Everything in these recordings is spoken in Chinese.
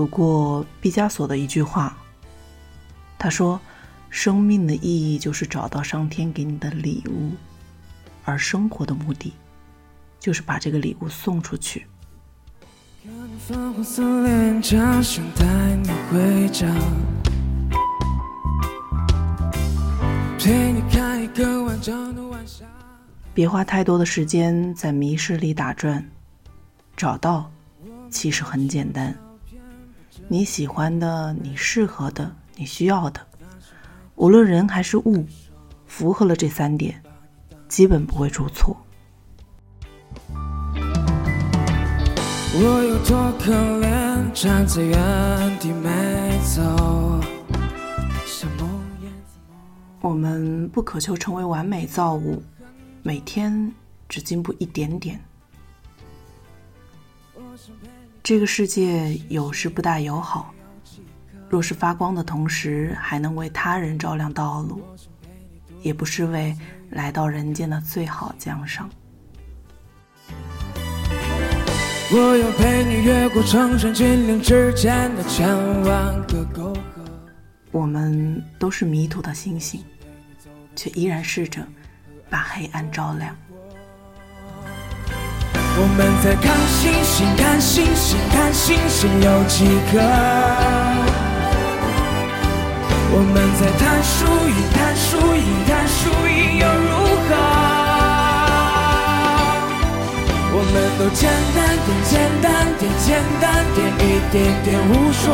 读过毕加索的一句话，他说：“生命的意义就是找到上天给你的礼物，而生活的目的就是把这个礼物送出去。”别花太多的时间在迷失里打转，找到其实很简单。你喜欢的、你适合的、你需要的，无论人还是物，符合了这三点，基本不会出错。我有多可怜，站在原地没走。我们不渴求成为完美造物，每天只进步一点点。这个世界有时不大友好，若是发光的同时还能为他人照亮道路，也不失为来到人间的最好奖赏。我要陪你越过成山峻岭之间的千万个沟壑。我们都是迷途的星星，却依然试着把黑暗照亮。我们在看星星，看星星，看星星有几个？我们在谈输赢，谈输赢，谈输赢又如何？我们都简单点，简单点，简单点，一点点无说。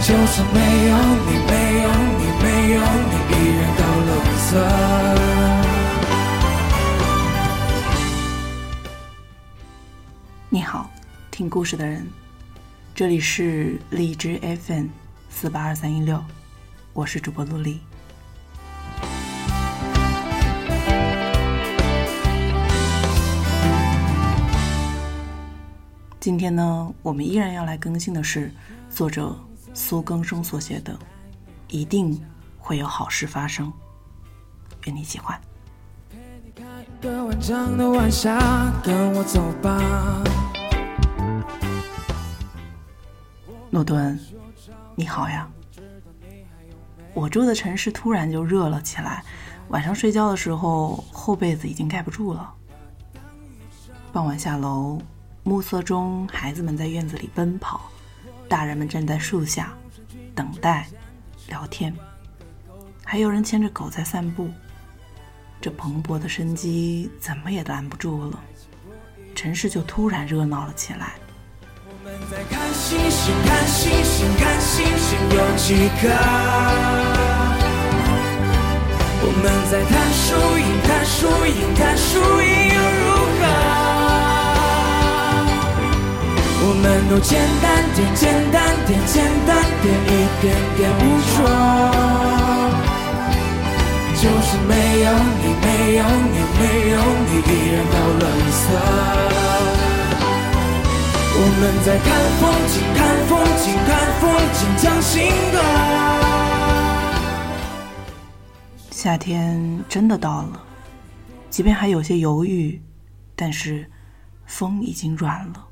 就算没有你，没有你，没有你，依然到了绿听故事的人，这里是荔枝 FM 四八二三一六，我是主播陆离。今天呢，我们依然要来更新的是作者苏更生所写的《一定会有好事发生》，愿你喜欢。一个完整的晚霞，跟我走吧诺顿，你好呀！我住的城市突然就热了起来，晚上睡觉的时候厚被子已经盖不住了。傍晚下楼。暮色中，孩子们在院子里奔跑，大人们站在树下等待、聊天，还有人牵着狗在散步。这蓬勃的生机怎么也拦不住了，城市就突然热闹了起来。在看星星，看星星，看星星有几颗？我们在谈输赢，谈输赢，谈输赢又如何？我们都简单点，简单点，简单点，一点点捕捉。就是没有你，没有你，没有你，依然到了绿色。我们在看风景，看风景，看风景，讲情歌。夏天真的到了，即便还有些犹豫，但是风已经软了。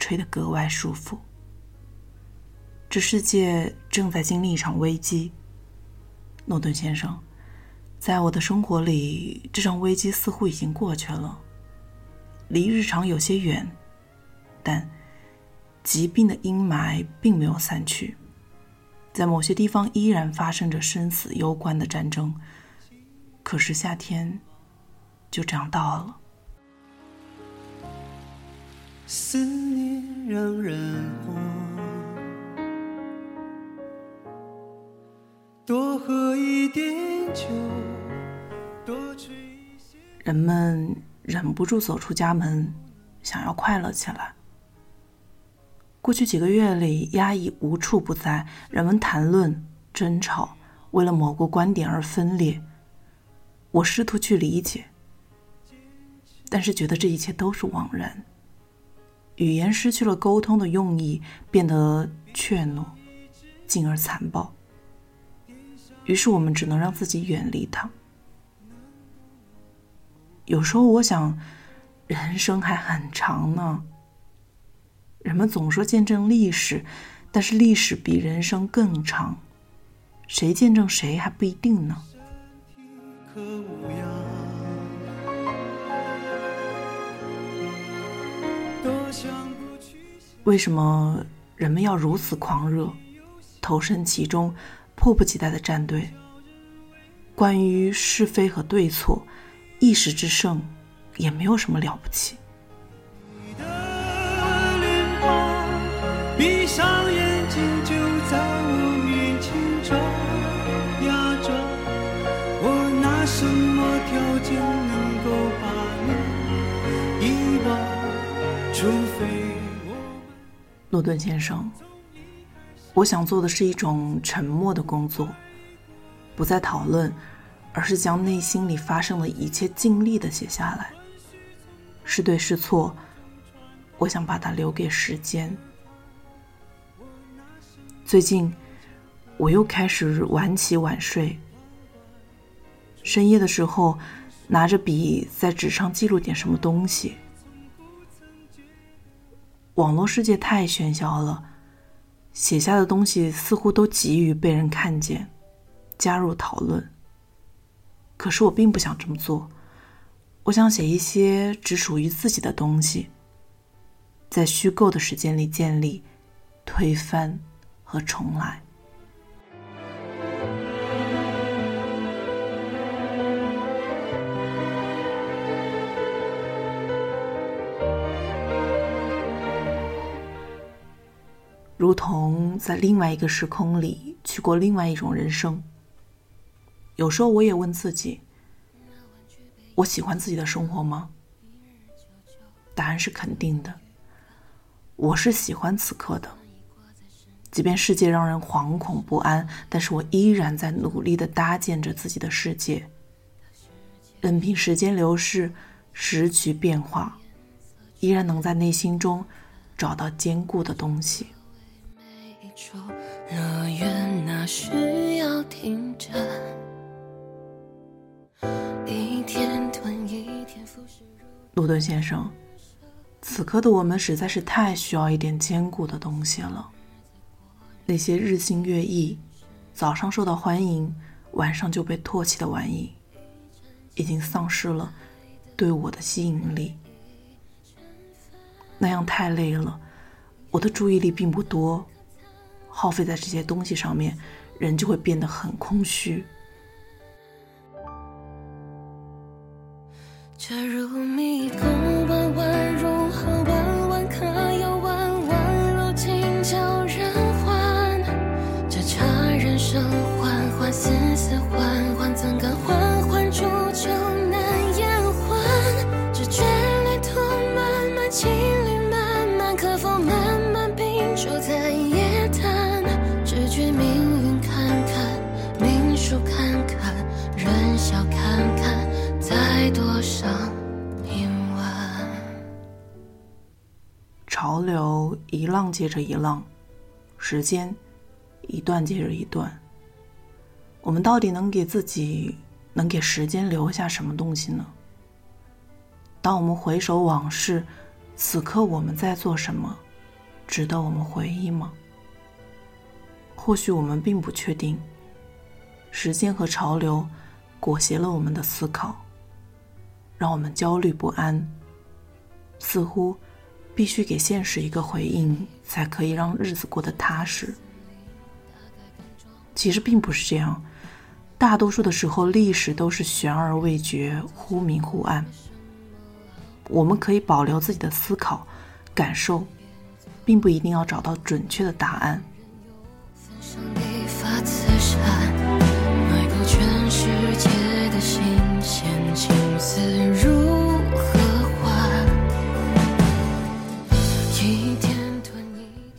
吹得格外舒服。这世界正在经历一场危机，诺顿先生，在我的生活里，这场危机似乎已经过去了，离日常有些远，但疾病的阴霾并没有散去，在某些地方依然发生着生死攸关的战争。可是夏天就这样到了。思念让人多喝一点酒，多吹一些。人们忍不住走出家门，想要快乐起来。过去几个月里，压抑无处不在，人们谈论、争吵，为了某个观点而分裂。我试图去理解，但是觉得这一切都是枉然。语言失去了沟通的用意，变得怯懦，进而残暴。于是我们只能让自己远离它。有时候我想，人生还很长呢。人们总说见证历史，但是历史比人生更长，谁见证谁还不一定呢。为什么人们要如此狂热，投身其中，迫不及待的站队？关于是非和对错，一时之胜，也没有什么了不起。上眼睛，就在我面前照呀照。我拿什么条件能够把你遗忘？除非我。诺顿先生，我想做的是一种沉默的工作，不再讨论，而是将内心里发生的一切尽力的写下来。是对是错，我想把它留给时间。最近，我又开始晚起晚睡。深夜的时候，拿着笔在纸上记录点什么东西。网络世界太喧嚣了，写下的东西似乎都急于被人看见，加入讨论。可是我并不想这么做，我想写一些只属于自己的东西，在虚构的时间里建立、推翻。和重来，如同在另外一个时空里去过另外一种人生。有时候我也问自己：我喜欢自己的生活吗？答案是肯定的。我是喜欢此刻的。即便世界让人惶恐不安，但是我依然在努力的搭建着自己的世界，任凭时间流逝，时局变化，依然能在内心中找到坚固的东西。路顿先生，此刻的我们实在是太需要一点坚固的东西了。那些日新月异、早上受到欢迎、晚上就被唾弃的玩意，已经丧失了对我的吸引力。那样太累了，我的注意力并不多，耗费在这些东西上面，人就会变得很空虚。如迷宫，浪接着一浪，时间一段接着一段。我们到底能给自己、能给时间留下什么东西呢？当我们回首往事，此刻我们在做什么？值得我们回忆吗？或许我们并不确定。时间和潮流裹挟了我们的思考，让我们焦虑不安。似乎必须给现实一个回应，才可以让日子过得踏实。其实并不是这样。大多数的时候，历史都是悬而未决，忽明忽暗。我们可以保留自己的思考、感受，并不一定要找到准确的答案。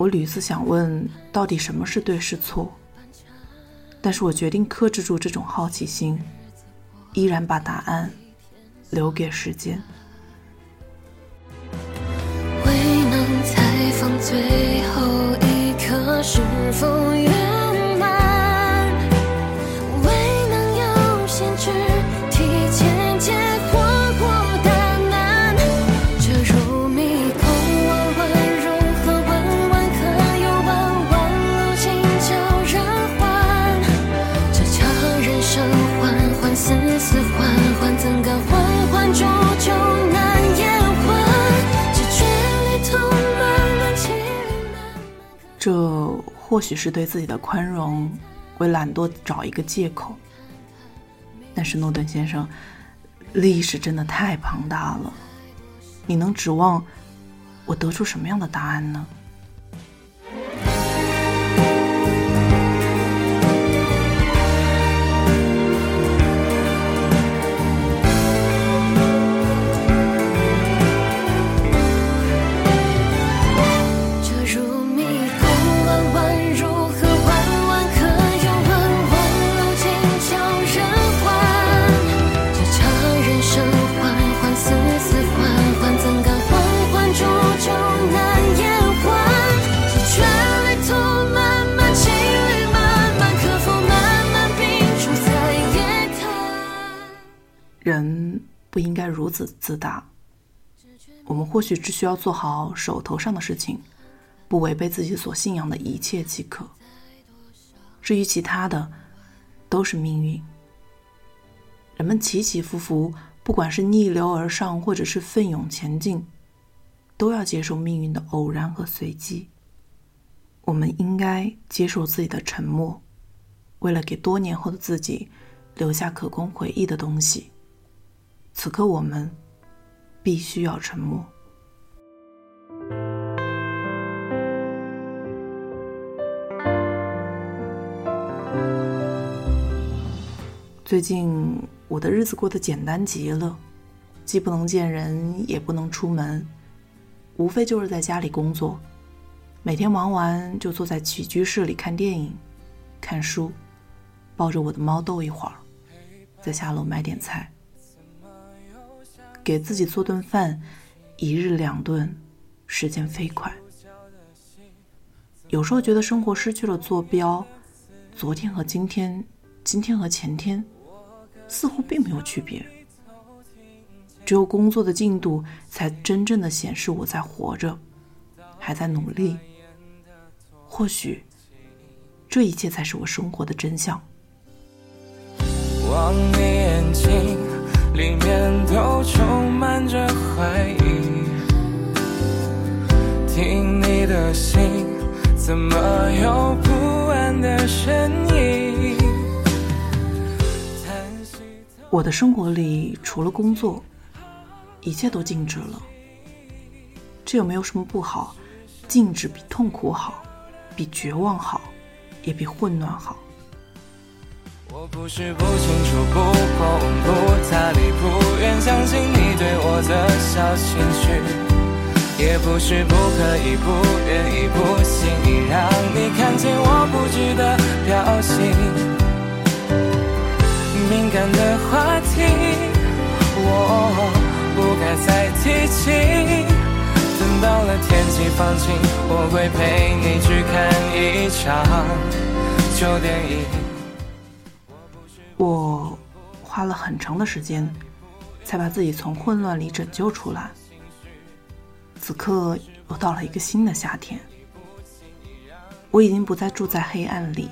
我屡次想问，到底什么是对是错？但是我决定克制住这种好奇心，依然把答案留给时间。未能采访最后一刻是否或许是对自己的宽容，为懒惰找一个借口。但是诺顿先生，历史真的太庞大了，你能指望我得出什么样的答案呢？应该如此自大。我们或许只需要做好手头上的事情，不违背自己所信仰的一切即可。至于其他的，都是命运。人们起起伏伏，不管是逆流而上，或者是奋勇前进，都要接受命运的偶然和随机。我们应该接受自己的沉默，为了给多年后的自己留下可供回忆的东西。此刻，我们必须要沉默。最近我的日子过得简单极了，既不能见人，也不能出门，无非就是在家里工作，每天忙完就坐在起居室里看电影、看书，抱着我的猫逗一会儿，再下楼买点菜。给自己做顿饭，一日两顿，时间飞快。有时候觉得生活失去了坐标，昨天和今天，今天和前天，似乎并没有区别。只有工作的进度，才真正的显示我在活着，还在努力。或许，这一切才是我生活的真相。的心怎么有不安的声音？我的生活里除了工作，一切都静止了。这又没有什么不好，静止比痛苦好，比绝望好，也比混乱好。我不是不清楚、不碰、不搭理、不愿相信你对我的小情绪，也不是不可以、不愿意、不轻易让你看见我不值的表情。敏感的话题，我不该再提起。等到了天气放晴，我会陪你去看一场旧电影。我花了很长的时间，才把自己从混乱里拯救出来。此刻又到了一个新的夏天，我已经不再住在黑暗里，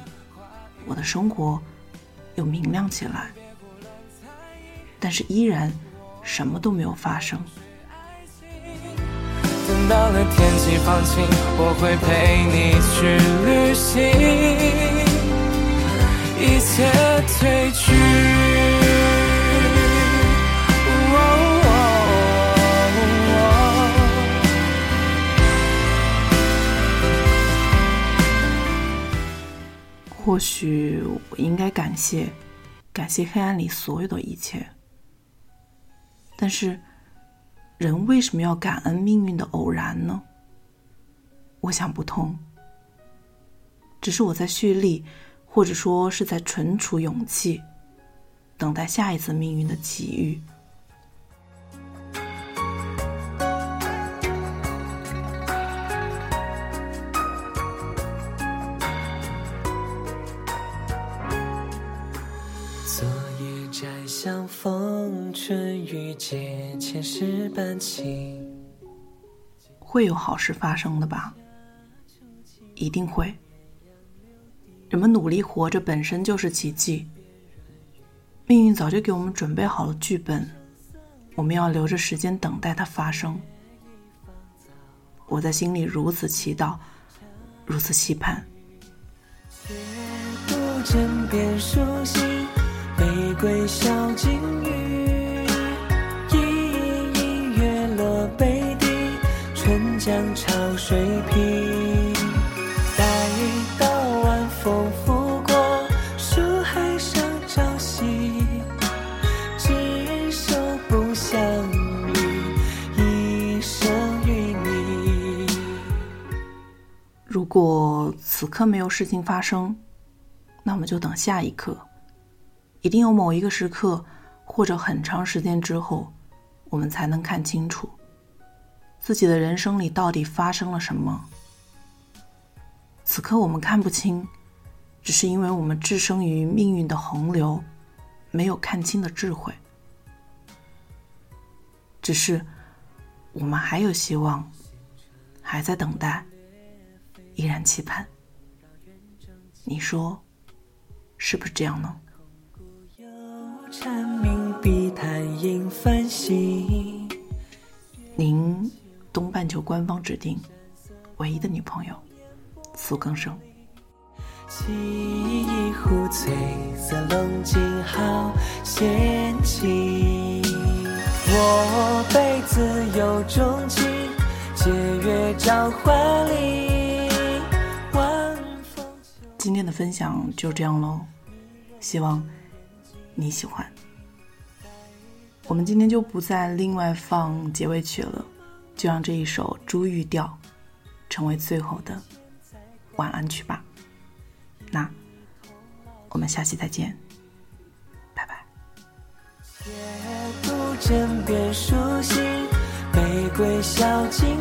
我的生活又明亮起来。但是依然什么都没有发生。等到了天气放晴，我会陪你去旅行。一切褪去。或许我应该感谢，感谢黑暗里所有的一切。但是，人为什么要感恩命运的偶然呢？我想不通。只是我在蓄力。或者说是在存储勇气，等待下一次命运的奇遇。昨夜摘相逢，春雨借千世半情。会有好事发生的吧？一定会。人们努力活着本身就是奇迹。命运早就给我们准备好了剧本，我们要留着时间等待它发生。我在心里如此祈祷，如此期盼，不枕边书信，玫瑰小金鱼，隐隐月落北地，春江潮水平。待到晚风拂过，树海上朝夕，执手不相离，一生与你。如果此刻没有事情发生，那么就等下一刻。一定有某一个时刻，或者很长时间之后，我们才能看清楚自己的人生里到底发生了什么。此刻我们看不清，只是因为我们置身于命运的洪流，没有看清的智慧。只是我们还有希望，还在等待，依然期盼。你说是不是这样呢？蝉鸣碧潭映繁星，您东半球官方指定唯一的女朋友苏更生。沏一壶翠色好仙境。我辈自借月照花林。晚风今天的分享就这样喽，希望你喜欢。我们今天就不再另外放结尾曲了，就让这一首《珠玉调》成为最后的晚安曲吧。那我们下期再见，拜拜。夜不枕边书信，玫瑰小金